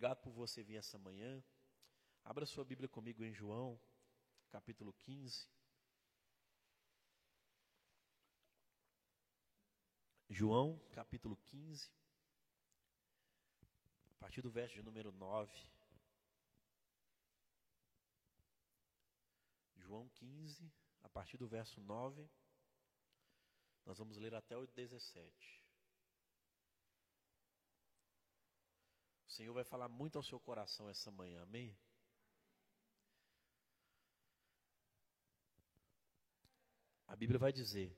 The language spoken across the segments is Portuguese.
Obrigado por você vir essa manhã. Abra sua Bíblia comigo em João, capítulo 15. João, capítulo 15, a partir do verso de número 9. João 15, a partir do verso 9, nós vamos ler até o 17. Senhor vai falar muito ao seu coração essa manhã, amém? A Bíblia vai dizer: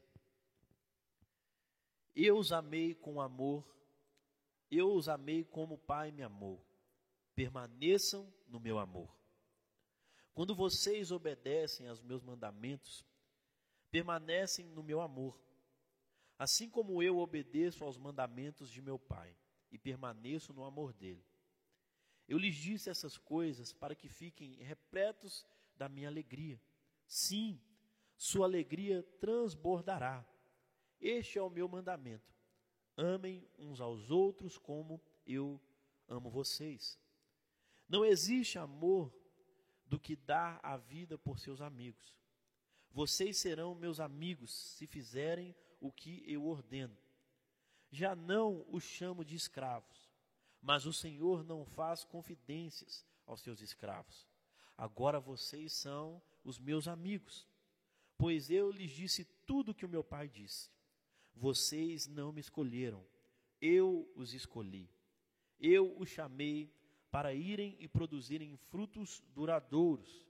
Eu os amei com amor, eu os amei como o Pai me amou. Permaneçam no meu amor. Quando vocês obedecem aos meus mandamentos, permanecem no meu amor, assim como eu obedeço aos mandamentos de meu Pai e permaneço no amor dele. Eu lhes disse essas coisas para que fiquem repletos da minha alegria. Sim, sua alegria transbordará. Este é o meu mandamento. Amem uns aos outros como eu amo vocês. Não existe amor do que dar a vida por seus amigos. Vocês serão meus amigos se fizerem o que eu ordeno. Já não os chamo de escravos, mas o Senhor não faz confidências aos seus escravos. Agora vocês são os meus amigos, pois eu lhes disse tudo o que o meu pai disse. Vocês não me escolheram, eu os escolhi. Eu os chamei para irem e produzirem frutos duradouros,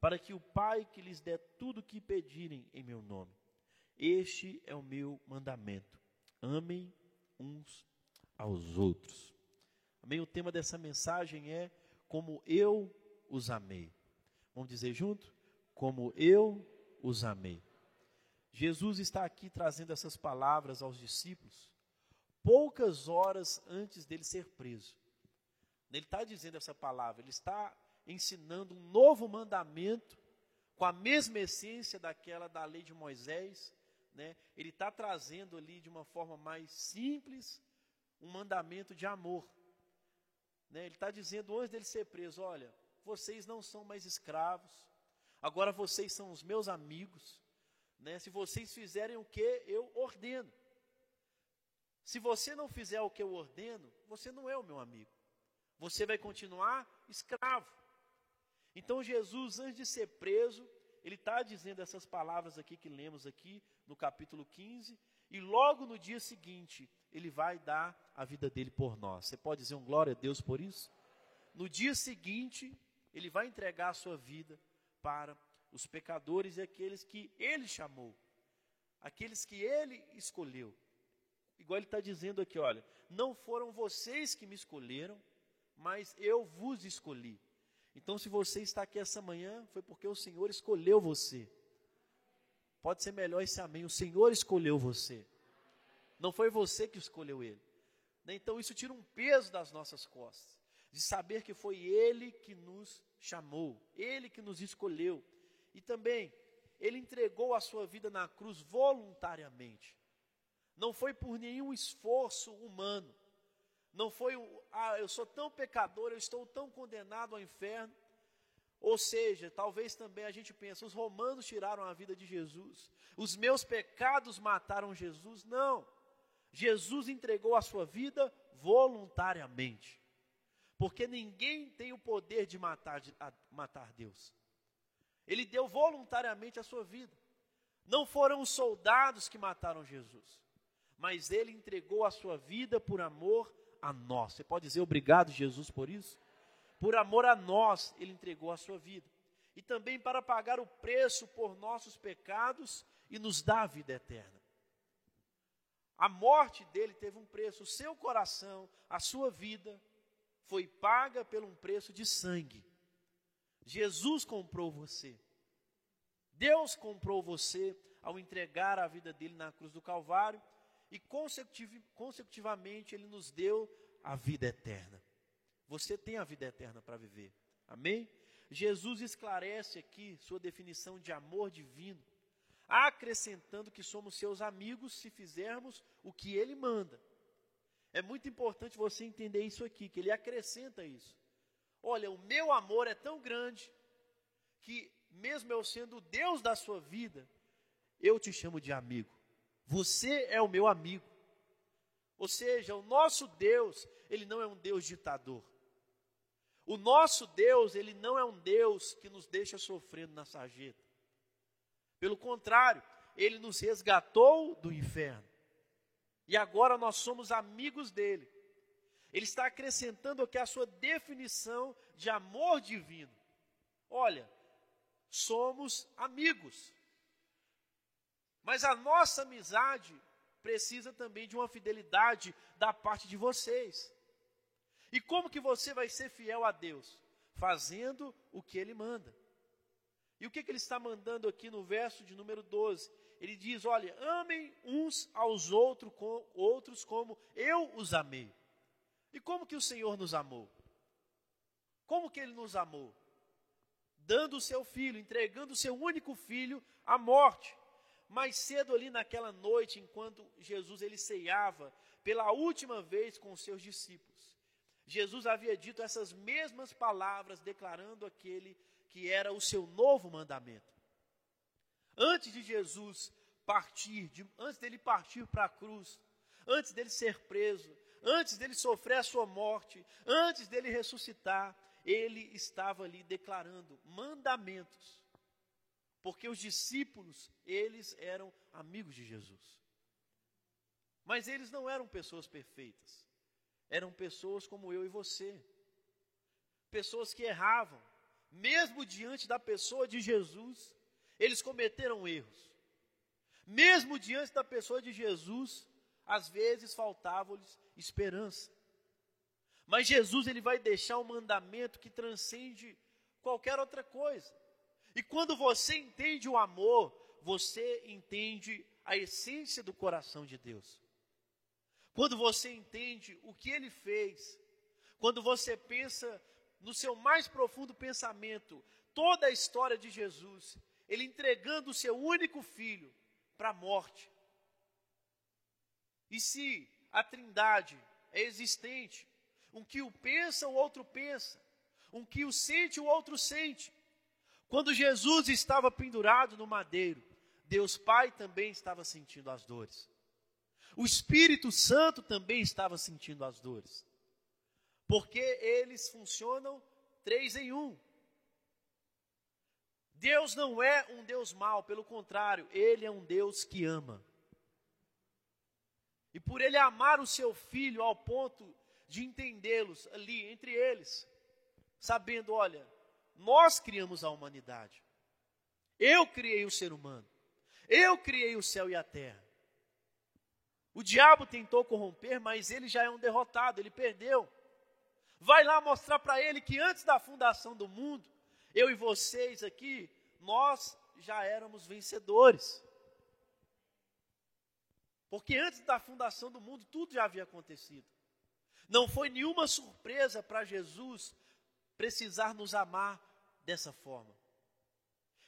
para que o Pai que lhes dê tudo o que pedirem em meu nome. Este é o meu mandamento. Amem uns aos outros. Amém? O tema dessa mensagem é como eu os amei. Vamos dizer junto? Como eu os amei. Jesus está aqui trazendo essas palavras aos discípulos poucas horas antes dele ser preso. Ele está dizendo essa palavra, ele está ensinando um novo mandamento com a mesma essência daquela da lei de Moisés. Né? Ele está trazendo ali de uma forma mais simples um mandamento de amor. Né? Ele está dizendo antes dele ser preso: olha, vocês não são mais escravos, agora vocês são os meus amigos. Né? Se vocês fizerem o que eu ordeno. Se você não fizer o que eu ordeno, você não é o meu amigo você vai continuar escravo. Então Jesus, antes de ser preso, ele está dizendo essas palavras aqui que lemos aqui no capítulo 15, e logo no dia seguinte, ele vai dar a vida dele por nós. Você pode dizer um glória a Deus por isso? No dia seguinte, ele vai entregar a sua vida para os pecadores e aqueles que ele chamou, aqueles que ele escolheu. Igual ele está dizendo aqui, olha, não foram vocês que me escolheram, mas eu vos escolhi. Então, se você está aqui essa manhã, foi porque o Senhor escolheu você. Pode ser melhor esse amém. O Senhor escolheu você. Não foi você que escolheu ele. Né? Então, isso tira um peso das nossas costas. De saber que foi Ele que nos chamou, Ele que nos escolheu. E também, Ele entregou a sua vida na cruz voluntariamente. Não foi por nenhum esforço humano. Não foi, ah, eu sou tão pecador, eu estou tão condenado ao inferno. Ou seja, talvez também a gente pense, os romanos tiraram a vida de Jesus, os meus pecados mataram Jesus. Não. Jesus entregou a sua vida voluntariamente. Porque ninguém tem o poder de matar, de, matar Deus. Ele deu voluntariamente a sua vida. Não foram os soldados que mataram Jesus, mas ele entregou a sua vida por amor a nós. Você pode dizer obrigado, Jesus, por isso? Por amor a nós, ele entregou a sua vida. E também para pagar o preço por nossos pecados e nos dar a vida eterna. A morte dele teve um preço, o seu coração, a sua vida foi paga por um preço de sangue. Jesus comprou você. Deus comprou você ao entregar a vida dele na cruz do Calvário e consecutivamente ele nos deu a vida eterna. Você tem a vida eterna para viver. Amém? Jesus esclarece aqui sua definição de amor divino, acrescentando que somos seus amigos se fizermos o que ele manda. É muito importante você entender isso aqui, que ele acrescenta isso. Olha, o meu amor é tão grande que, mesmo eu sendo o Deus da sua vida, eu te chamo de amigo. Você é o meu amigo. Ou seja, o nosso Deus, ele não é um Deus ditador. O nosso Deus, ele não é um Deus que nos deixa sofrendo na sarjeta. Pelo contrário, ele nos resgatou do inferno. E agora nós somos amigos dele. Ele está acrescentando aqui a sua definição de amor divino. Olha, somos amigos. Mas a nossa amizade precisa também de uma fidelidade da parte de vocês. E como que você vai ser fiel a Deus? Fazendo o que Ele manda. E o que, que Ele está mandando aqui no verso de número 12? Ele diz: Olha, amem uns aos outros, com, outros como eu os amei. E como que o Senhor nos amou? Como que Ele nos amou? Dando o seu filho, entregando o seu único filho à morte mais cedo ali naquela noite, enquanto Jesus ele ceiava pela última vez com os seus discípulos. Jesus havia dito essas mesmas palavras, declarando aquele que era o seu novo mandamento. Antes de Jesus partir, de, antes dele partir para a cruz, antes dele ser preso, antes dele sofrer a sua morte, antes dele ressuscitar, ele estava ali declarando mandamentos porque os discípulos, eles eram amigos de Jesus. Mas eles não eram pessoas perfeitas. Eram pessoas como eu e você. Pessoas que erravam. Mesmo diante da pessoa de Jesus, eles cometeram erros. Mesmo diante da pessoa de Jesus, às vezes faltava-lhes esperança. Mas Jesus ele vai deixar um mandamento que transcende qualquer outra coisa. E quando você entende o amor, você entende a essência do coração de Deus. Quando você entende o que ele fez, quando você pensa no seu mais profundo pensamento, toda a história de Jesus, ele entregando o seu único filho para a morte. E se a Trindade é existente, um que o pensa, o outro pensa, um que o sente, o outro sente, quando Jesus estava pendurado no madeiro, Deus Pai também estava sentindo as dores. O Espírito Santo também estava sentindo as dores. Porque eles funcionam três em um. Deus não é um Deus mau, pelo contrário, Ele é um Deus que ama. E por Ele amar o seu filho ao ponto de entendê-los ali entre eles, sabendo, olha, nós criamos a humanidade. Eu criei o ser humano. Eu criei o céu e a terra. O diabo tentou corromper, mas ele já é um derrotado, ele perdeu. Vai lá mostrar para ele que antes da fundação do mundo, eu e vocês aqui, nós já éramos vencedores. Porque antes da fundação do mundo, tudo já havia acontecido. Não foi nenhuma surpresa para Jesus precisar nos amar dessa forma.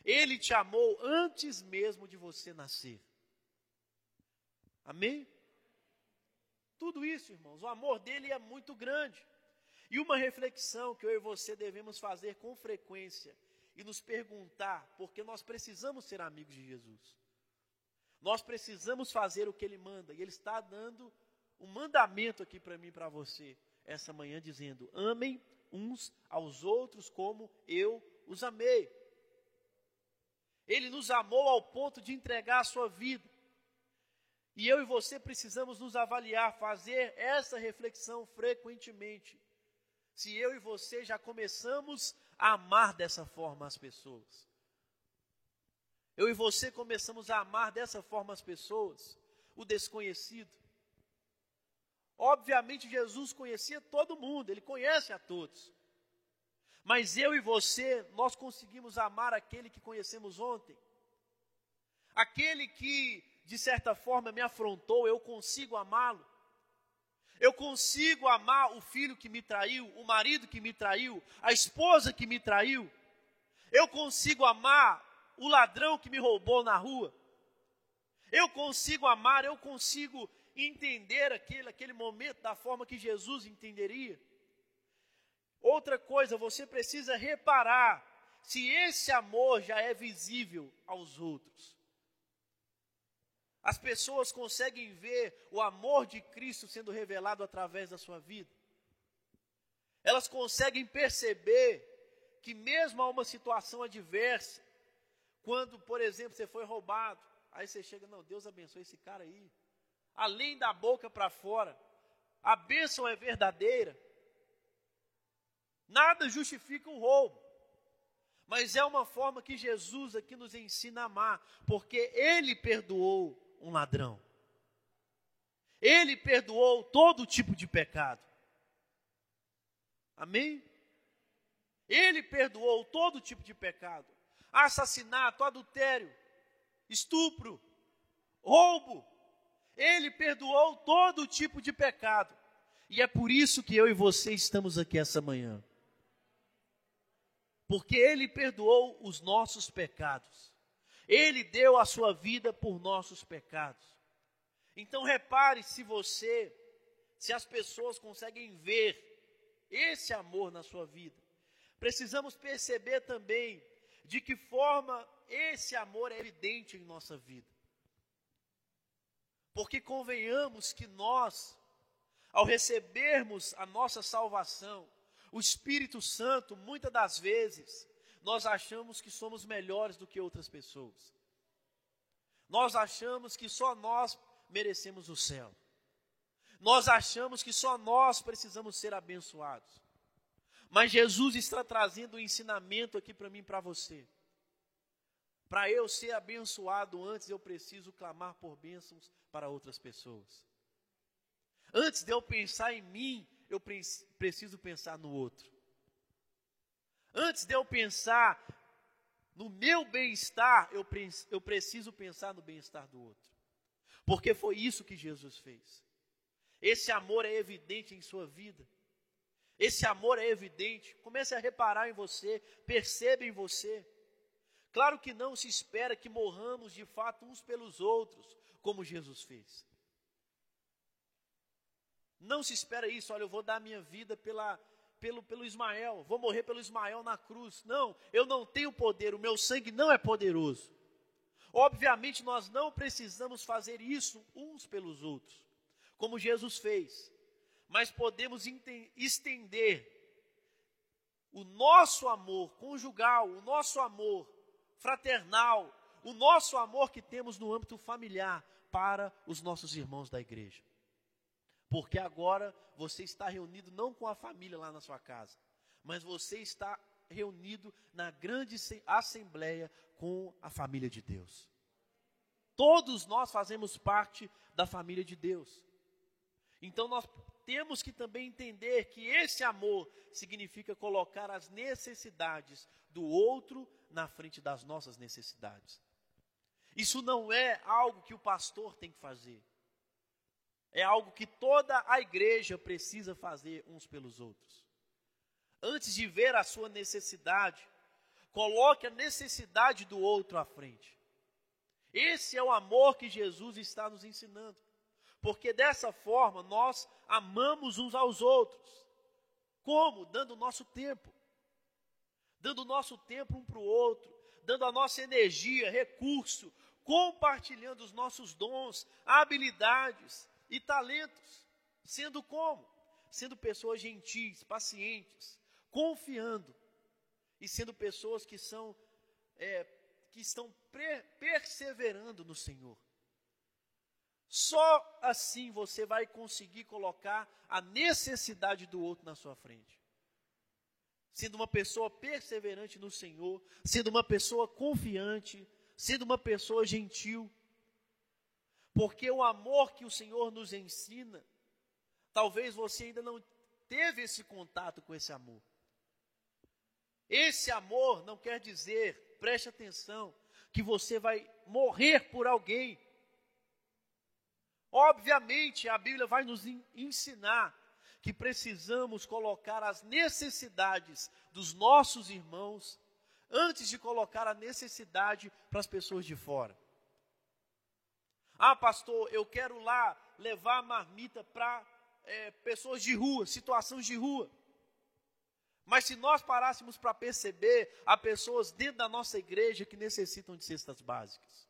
Ele te amou antes mesmo de você nascer. Amém? Tudo isso, irmãos, o amor dele é muito grande. E uma reflexão que eu e você devemos fazer com frequência e nos perguntar, porque nós precisamos ser amigos de Jesus. Nós precisamos fazer o que ele manda, e ele está dando um mandamento aqui para mim e para você essa manhã dizendo: amem uns aos outros como eu os amei. Ele nos amou ao ponto de entregar a sua vida. E eu e você precisamos nos avaliar, fazer essa reflexão frequentemente. Se eu e você já começamos a amar dessa forma as pessoas. Eu e você começamos a amar dessa forma as pessoas, o desconhecido. Obviamente, Jesus conhecia todo mundo, ele conhece a todos. Mas eu e você, nós conseguimos amar aquele que conhecemos ontem. Aquele que, de certa forma, me afrontou, eu consigo amá-lo. Eu consigo amar o filho que me traiu, o marido que me traiu, a esposa que me traiu. Eu consigo amar o ladrão que me roubou na rua. Eu consigo amar, eu consigo entender aquele, aquele momento da forma que Jesus entenderia. Outra coisa, você precisa reparar se esse amor já é visível aos outros. As pessoas conseguem ver o amor de Cristo sendo revelado através da sua vida. Elas conseguem perceber que, mesmo a uma situação adversa, quando, por exemplo, você foi roubado, aí você chega, não, Deus abençoe esse cara aí. Além da boca para fora, a bênção é verdadeira. Nada justifica o roubo. Mas é uma forma que Jesus aqui nos ensina a amar, porque Ele perdoou um ladrão. Ele perdoou todo tipo de pecado. Amém? Ele perdoou todo tipo de pecado: assassinato, adultério, estupro, roubo. Ele perdoou todo tipo de pecado. E é por isso que eu e você estamos aqui essa manhã. Porque Ele perdoou os nossos pecados. Ele deu a sua vida por nossos pecados. Então repare se você, se as pessoas conseguem ver esse amor na sua vida. Precisamos perceber também de que forma esse amor é evidente em nossa vida. Porque convenhamos que nós, ao recebermos a nossa salvação, o Espírito Santo, muitas das vezes, nós achamos que somos melhores do que outras pessoas. Nós achamos que só nós merecemos o céu. Nós achamos que só nós precisamos ser abençoados. Mas Jesus está trazendo um ensinamento aqui para mim e para você. Para eu ser abençoado antes, eu preciso clamar por bênçãos para outras pessoas. Antes de eu pensar em mim, eu preciso pensar no outro. Antes de eu pensar no meu bem-estar, eu, eu preciso pensar no bem-estar do outro. Porque foi isso que Jesus fez. Esse amor é evidente em sua vida. Esse amor é evidente. Comece a reparar em você, perceba em você. Claro que não se espera que morramos de fato uns pelos outros, como Jesus fez. Não se espera isso, olha, eu vou dar minha vida pela, pelo, pelo Ismael, vou morrer pelo Ismael na cruz. Não, eu não tenho poder, o meu sangue não é poderoso. Obviamente, nós não precisamos fazer isso uns pelos outros, como Jesus fez, mas podemos estender o nosso amor conjugal, o nosso amor fraternal, o nosso amor que temos no âmbito familiar para os nossos irmãos da igreja. Porque agora você está reunido não com a família lá na sua casa, mas você está reunido na grande assembleia com a família de Deus. Todos nós fazemos parte da família de Deus. Então nós temos que também entender que esse amor significa colocar as necessidades do outro na frente das nossas necessidades. Isso não é algo que o pastor tem que fazer é algo que toda a igreja precisa fazer uns pelos outros. Antes de ver a sua necessidade, coloque a necessidade do outro à frente. Esse é o amor que Jesus está nos ensinando. Porque dessa forma nós amamos uns aos outros. Como? Dando o nosso tempo. Dando o nosso tempo um para o outro. Dando a nossa energia, recurso. Compartilhando os nossos dons, habilidades e talentos. Sendo como? Sendo pessoas gentis, pacientes, confiando e sendo pessoas que são é, que estão perseverando no Senhor. Só assim você vai conseguir colocar a necessidade do outro na sua frente. Sendo uma pessoa perseverante no Senhor, sendo uma pessoa confiante, sendo uma pessoa gentil, porque o amor que o Senhor nos ensina, talvez você ainda não teve esse contato com esse amor. Esse amor não quer dizer, preste atenção, que você vai morrer por alguém. Obviamente, a Bíblia vai nos ensinar que precisamos colocar as necessidades dos nossos irmãos antes de colocar a necessidade para as pessoas de fora. Ah, pastor, eu quero lá levar marmita para é, pessoas de rua, situações de rua. Mas se nós parássemos para perceber, há pessoas dentro da nossa igreja que necessitam de cestas básicas.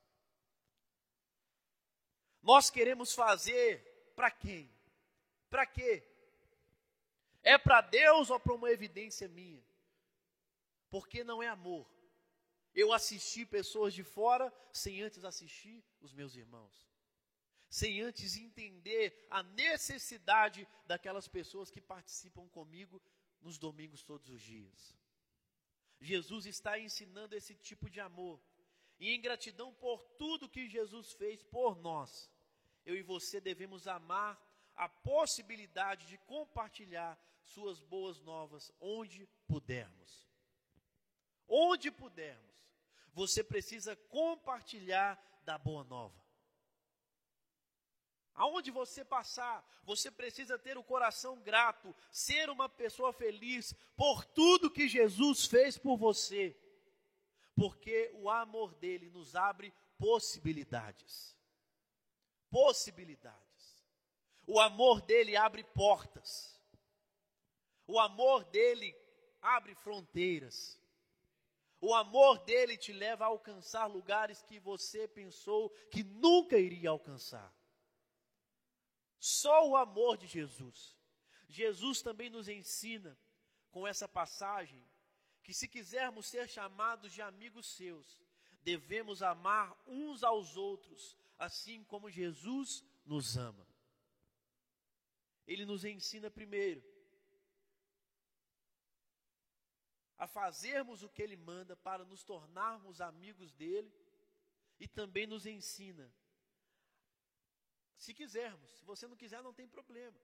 Nós queremos fazer para quem? Para quê? É para Deus ou para uma evidência minha? Porque não é amor. Eu assisti pessoas de fora sem antes assistir os meus irmãos. Sem antes entender a necessidade daquelas pessoas que participam comigo nos domingos todos os dias. Jesus está ensinando esse tipo de amor. E em gratidão por tudo que Jesus fez por nós, eu e você devemos amar a possibilidade de compartilhar suas boas novas onde pudermos. Onde pudermos, você precisa compartilhar da boa nova. Aonde você passar, você precisa ter o coração grato, ser uma pessoa feliz por tudo que Jesus fez por você. Porque o amor dele nos abre possibilidades. Possibilidades. O amor dele abre portas. O amor dele abre fronteiras. O amor dele te leva a alcançar lugares que você pensou que nunca iria alcançar. Só o amor de Jesus. Jesus também nos ensina com essa passagem que se quisermos ser chamados de amigos seus, devemos amar uns aos outros, assim como Jesus nos ama. Ele nos ensina primeiro a fazermos o que ele manda para nos tornarmos amigos dele e também nos ensina se quisermos, se você não quiser, não tem problema.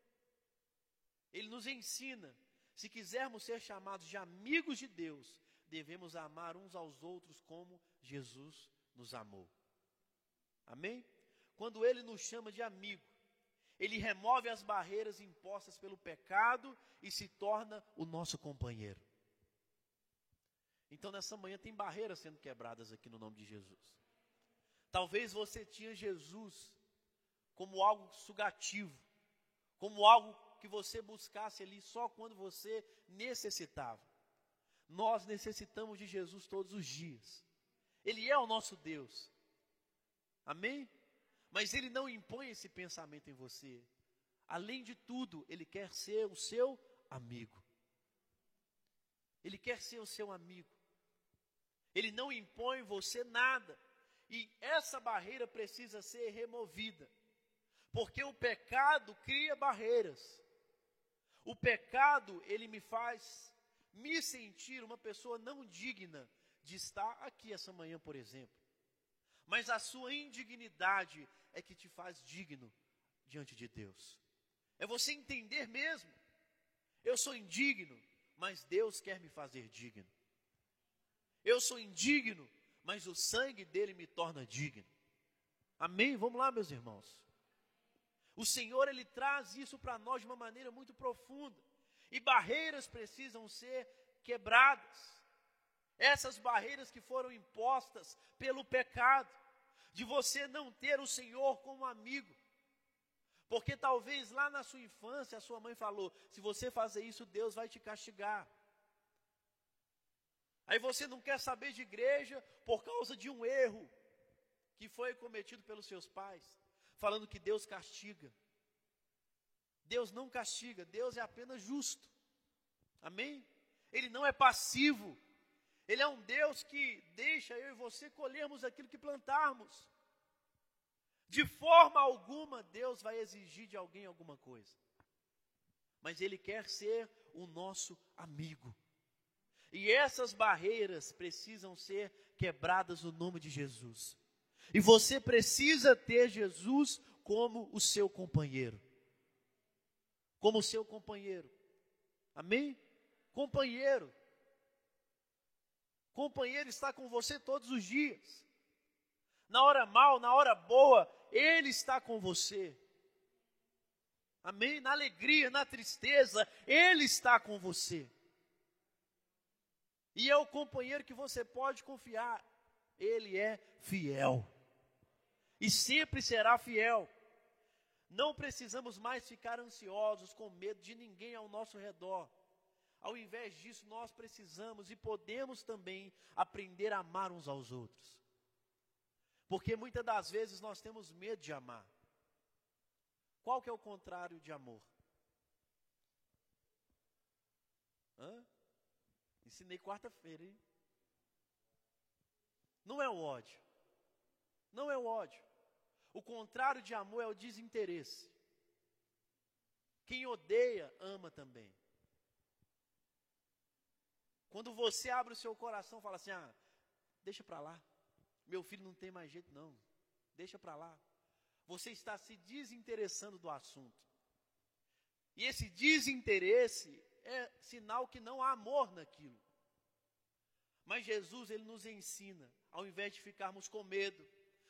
Ele nos ensina, se quisermos ser chamados de amigos de Deus, devemos amar uns aos outros como Jesus nos amou. Amém? Quando ele nos chama de amigo, ele remove as barreiras impostas pelo pecado e se torna o nosso companheiro. Então, nessa manhã, tem barreiras sendo quebradas aqui no nome de Jesus. Talvez você tinha Jesus como algo sugativo, como algo que você buscasse ali só quando você necessitava. Nós necessitamos de Jesus todos os dias. Ele é o nosso Deus. Amém? Mas ele não impõe esse pensamento em você. Além de tudo, ele quer ser o seu amigo. Ele quer ser o seu amigo. Ele não impõe você nada. E essa barreira precisa ser removida. Porque o pecado cria barreiras. O pecado, ele me faz me sentir uma pessoa não digna de estar aqui essa manhã, por exemplo. Mas a sua indignidade é que te faz digno diante de Deus. É você entender mesmo. Eu sou indigno, mas Deus quer me fazer digno. Eu sou indigno, mas o sangue dele me torna digno. Amém? Vamos lá, meus irmãos. O Senhor ele traz isso para nós de uma maneira muito profunda. E barreiras precisam ser quebradas. Essas barreiras que foram impostas pelo pecado, de você não ter o Senhor como amigo. Porque talvez lá na sua infância a sua mãe falou: se você fazer isso, Deus vai te castigar. Aí você não quer saber de igreja por causa de um erro que foi cometido pelos seus pais falando que Deus castiga. Deus não castiga, Deus é apenas justo. Amém? Ele não é passivo. Ele é um Deus que deixa eu e você colhermos aquilo que plantarmos. De forma alguma Deus vai exigir de alguém alguma coisa. Mas Ele quer ser o nosso amigo. E essas barreiras precisam ser quebradas no nome de Jesus. E você precisa ter Jesus como o seu companheiro. Como o seu companheiro. Amém? Companheiro. Companheiro está com você todos os dias. Na hora mal, na hora boa, Ele está com você. Amém? Na alegria, na tristeza, Ele está com você. E é o companheiro que você pode confiar. Ele é fiel e sempre será fiel. Não precisamos mais ficar ansiosos com medo de ninguém ao nosso redor. Ao invés disso, nós precisamos e podemos também aprender a amar uns aos outros. Porque muitas das vezes nós temos medo de amar. Qual que é o contrário de amor? Hã? Ensinei quarta-feira, hein? Não é o ódio. Não é o ódio. O contrário de amor é o desinteresse. Quem odeia, ama também. Quando você abre o seu coração e fala assim: ah, deixa para lá. Meu filho não tem mais jeito, não. Deixa para lá. Você está se desinteressando do assunto. E esse desinteresse é sinal que não há amor naquilo. Mas Jesus, ele nos ensina, ao invés de ficarmos com medo,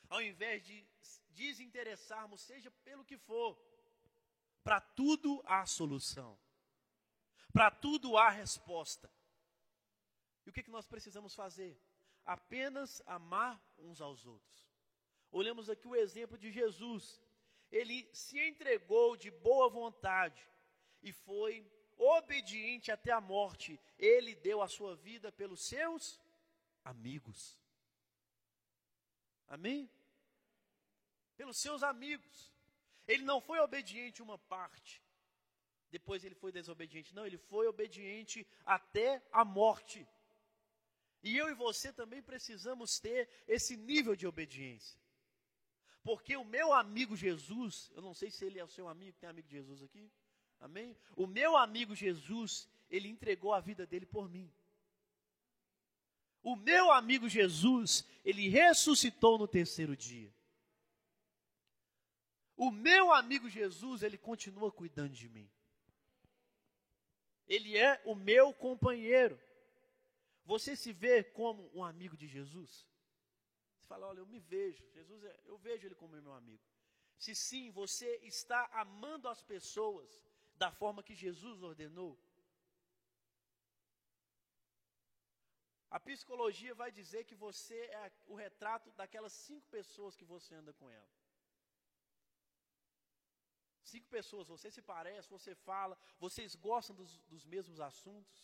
ao invés de desinteressarmos, seja pelo que for, para tudo há solução. Para tudo há resposta. E o que, que nós precisamos fazer? Apenas amar uns aos outros. Olhamos aqui o exemplo de Jesus. Ele se entregou de boa vontade e foi obediente até a morte, ele deu a sua vida pelos seus amigos. Amém? Pelos seus amigos. Ele não foi obediente uma parte, depois ele foi desobediente. Não, ele foi obediente até a morte. E eu e você também precisamos ter esse nível de obediência. Porque o meu amigo Jesus, eu não sei se ele é o seu amigo, tem amigo de Jesus aqui? Amém? O meu amigo Jesus, ele entregou a vida dele por mim. O meu amigo Jesus, ele ressuscitou no terceiro dia. O meu amigo Jesus, ele continua cuidando de mim. Ele é o meu companheiro. Você se vê como um amigo de Jesus? Você fala, olha, eu me vejo. Jesus, é, eu vejo ele como meu amigo. Se sim, você está amando as pessoas da forma que Jesus ordenou? A psicologia vai dizer que você é o retrato daquelas cinco pessoas que você anda com ela. Cinco pessoas, você se parece, você fala, vocês gostam dos, dos mesmos assuntos,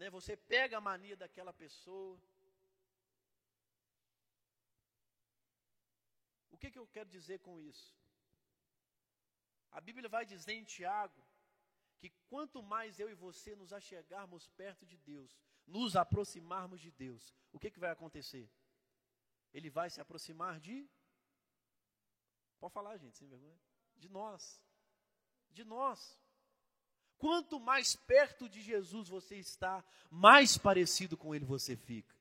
né? você pega a mania daquela pessoa. O que, que eu quero dizer com isso? A Bíblia vai dizer em Tiago que quanto mais eu e você nos achegarmos perto de Deus, nos aproximarmos de Deus, o que, que vai acontecer? Ele vai se aproximar de. Pode falar, gente, sem vergonha. De nós. De nós. Quanto mais perto de Jesus você está, mais parecido com Ele você fica.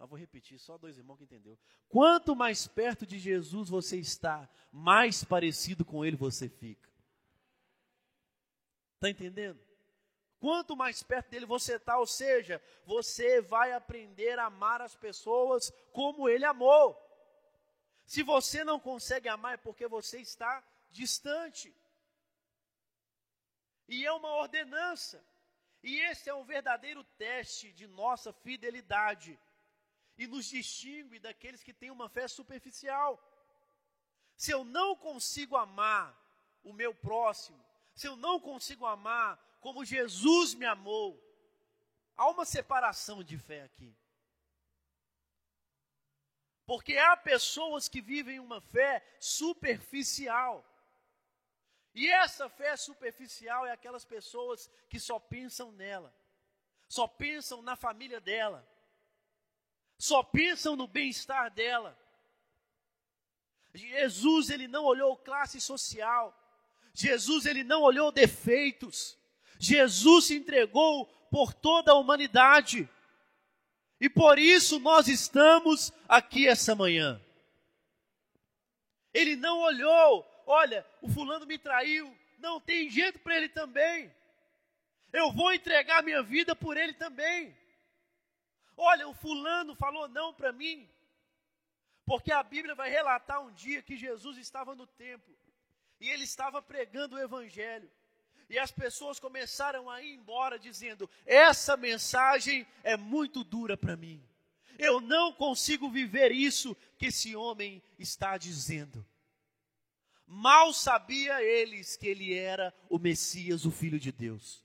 Eu vou repetir, só dois irmãos que entendeu. Quanto mais perto de Jesus você está, mais parecido com ele você fica. Está entendendo? Quanto mais perto dele você está, ou seja, você vai aprender a amar as pessoas como ele amou. Se você não consegue amar, é porque você está distante. E é uma ordenança. E esse é um verdadeiro teste de nossa fidelidade e nos distingue daqueles que têm uma fé superficial. Se eu não consigo amar o meu próximo, se eu não consigo amar como Jesus me amou, há uma separação de fé aqui. Porque há pessoas que vivem uma fé superficial. E essa fé superficial é aquelas pessoas que só pensam nela, só pensam na família dela, só pensam no bem-estar dela. Jesus, ele não olhou classe social. Jesus, ele não olhou defeitos. Jesus se entregou por toda a humanidade. E por isso nós estamos aqui essa manhã. Ele não olhou, olha, o fulano me traiu, não tem jeito para ele também. Eu vou entregar minha vida por ele também. Olha, o fulano falou não para mim. Porque a Bíblia vai relatar um dia que Jesus estava no templo e ele estava pregando o evangelho. E as pessoas começaram a ir embora dizendo: essa mensagem é muito dura para mim. Eu não consigo viver isso que esse homem está dizendo. Mal sabia eles que ele era o Messias, o Filho de Deus.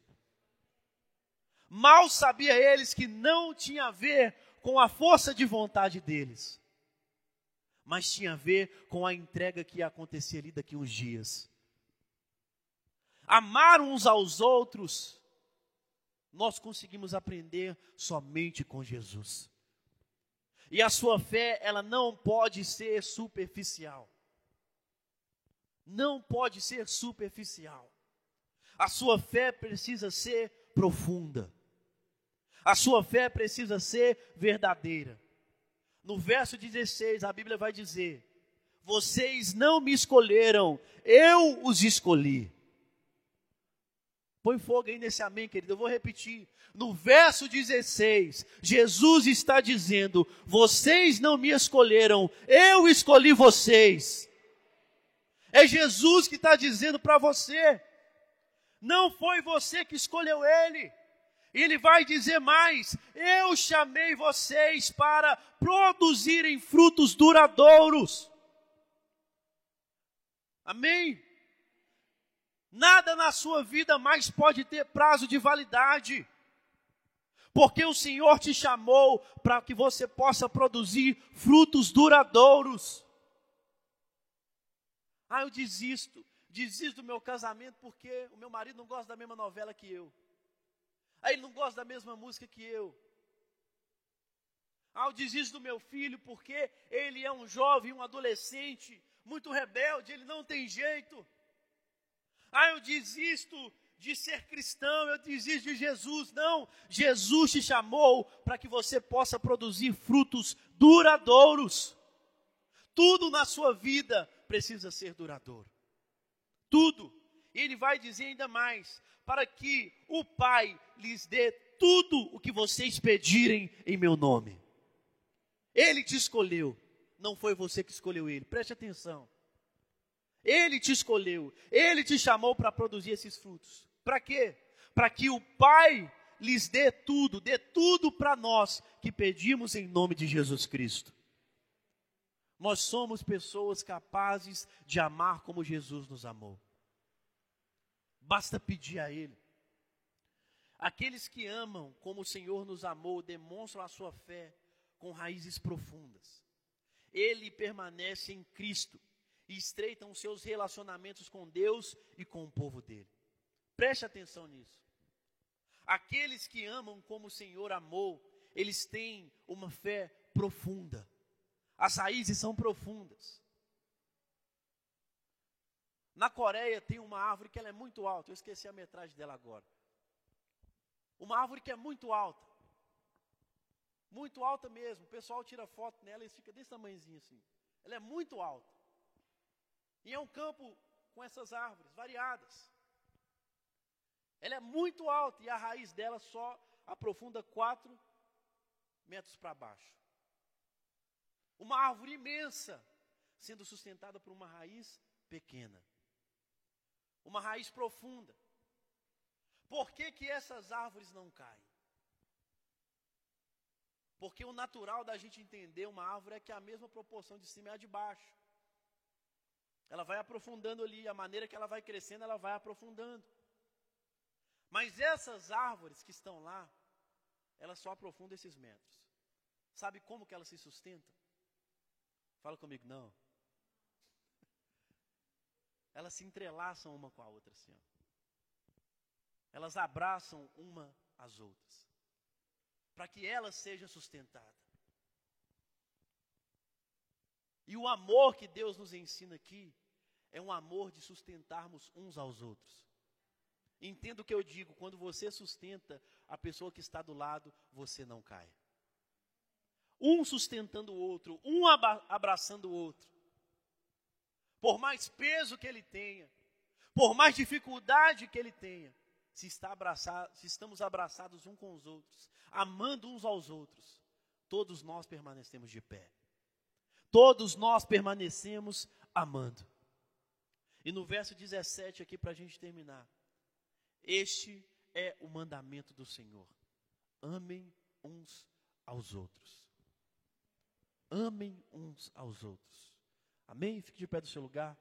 Mal sabia eles que não tinha a ver com a força de vontade deles, mas tinha a ver com a entrega que ia acontecer ali daqui uns dias. Amar uns aos outros, nós conseguimos aprender somente com Jesus. E a sua fé, ela não pode ser superficial. Não pode ser superficial. A sua fé precisa ser profunda. A sua fé precisa ser verdadeira. No verso 16, a Bíblia vai dizer: Vocês não me escolheram, eu os escolhi. Põe fogo aí nesse amém, querido. Eu vou repetir. No verso 16, Jesus está dizendo: Vocês não me escolheram, eu escolhi vocês. É Jesus que está dizendo para você. Não foi você que escolheu ele. Ele vai dizer mais: Eu chamei vocês para produzirem frutos duradouros. Amém? Nada na sua vida mais pode ter prazo de validade. Porque o Senhor te chamou para que você possa produzir frutos duradouros. Ah, eu desisto. Desisto do meu casamento porque o meu marido não gosta da mesma novela que eu. Ah, ele não gosta da mesma música que eu. Ah, eu desisto do meu filho porque ele é um jovem, um adolescente, muito rebelde, ele não tem jeito. Ah, eu desisto de ser cristão, eu desisto de Jesus. Não, Jesus te chamou para que você possa produzir frutos duradouros. Tudo na sua vida precisa ser duradouro. Tudo. E ele vai dizer ainda mais: para que o Pai lhes dê tudo o que vocês pedirem em meu nome. Ele te escolheu, não foi você que escolheu ele. Preste atenção. Ele te escolheu, ele te chamou para produzir esses frutos. Para quê? Para que o Pai lhes dê tudo, dê tudo para nós que pedimos em nome de Jesus Cristo. Nós somos pessoas capazes de amar como Jesus nos amou. Basta pedir a Ele. Aqueles que amam como o Senhor nos amou demonstram a sua fé com raízes profundas. Ele permanece em Cristo e estreitam seus relacionamentos com Deus e com o povo dele. Preste atenção nisso. Aqueles que amam como o Senhor amou, eles têm uma fé profunda. As raízes são profundas. Na Coreia tem uma árvore que ela é muito alta. Eu esqueci a metragem dela agora. Uma árvore que é muito alta. Muito alta mesmo. O pessoal tira foto nela e fica desse tamanhozinho assim. Ela é muito alta. E é um campo com essas árvores variadas. Ela é muito alta e a raiz dela só aprofunda 4 metros para baixo. Uma árvore imensa sendo sustentada por uma raiz pequena. Uma raiz profunda. Por que, que essas árvores não caem? Porque o natural da gente entender uma árvore é que a mesma proporção de cima é a de baixo. Ela vai aprofundando ali, a maneira que ela vai crescendo, ela vai aprofundando. Mas essas árvores que estão lá, elas só aprofundam esses metros. Sabe como que elas se sustentam? Fala comigo, não. Elas se entrelaçam uma com a outra, assim. Ó. Elas abraçam uma às outras. Para que ela seja sustentada. E o amor que Deus nos ensina aqui é um amor de sustentarmos uns aos outros. Entenda o que eu digo: quando você sustenta a pessoa que está do lado, você não cai. Um sustentando o outro, um abraçando o outro. Por mais peso que ele tenha, por mais dificuldade que ele tenha, se, está abraçado, se estamos abraçados uns com os outros, amando uns aos outros, todos nós permanecemos de pé todos nós permanecemos amando. E no verso 17, aqui para a gente terminar, este é o mandamento do Senhor: amem uns aos outros. Amem uns aos outros. Amém? Fique de pé do seu lugar.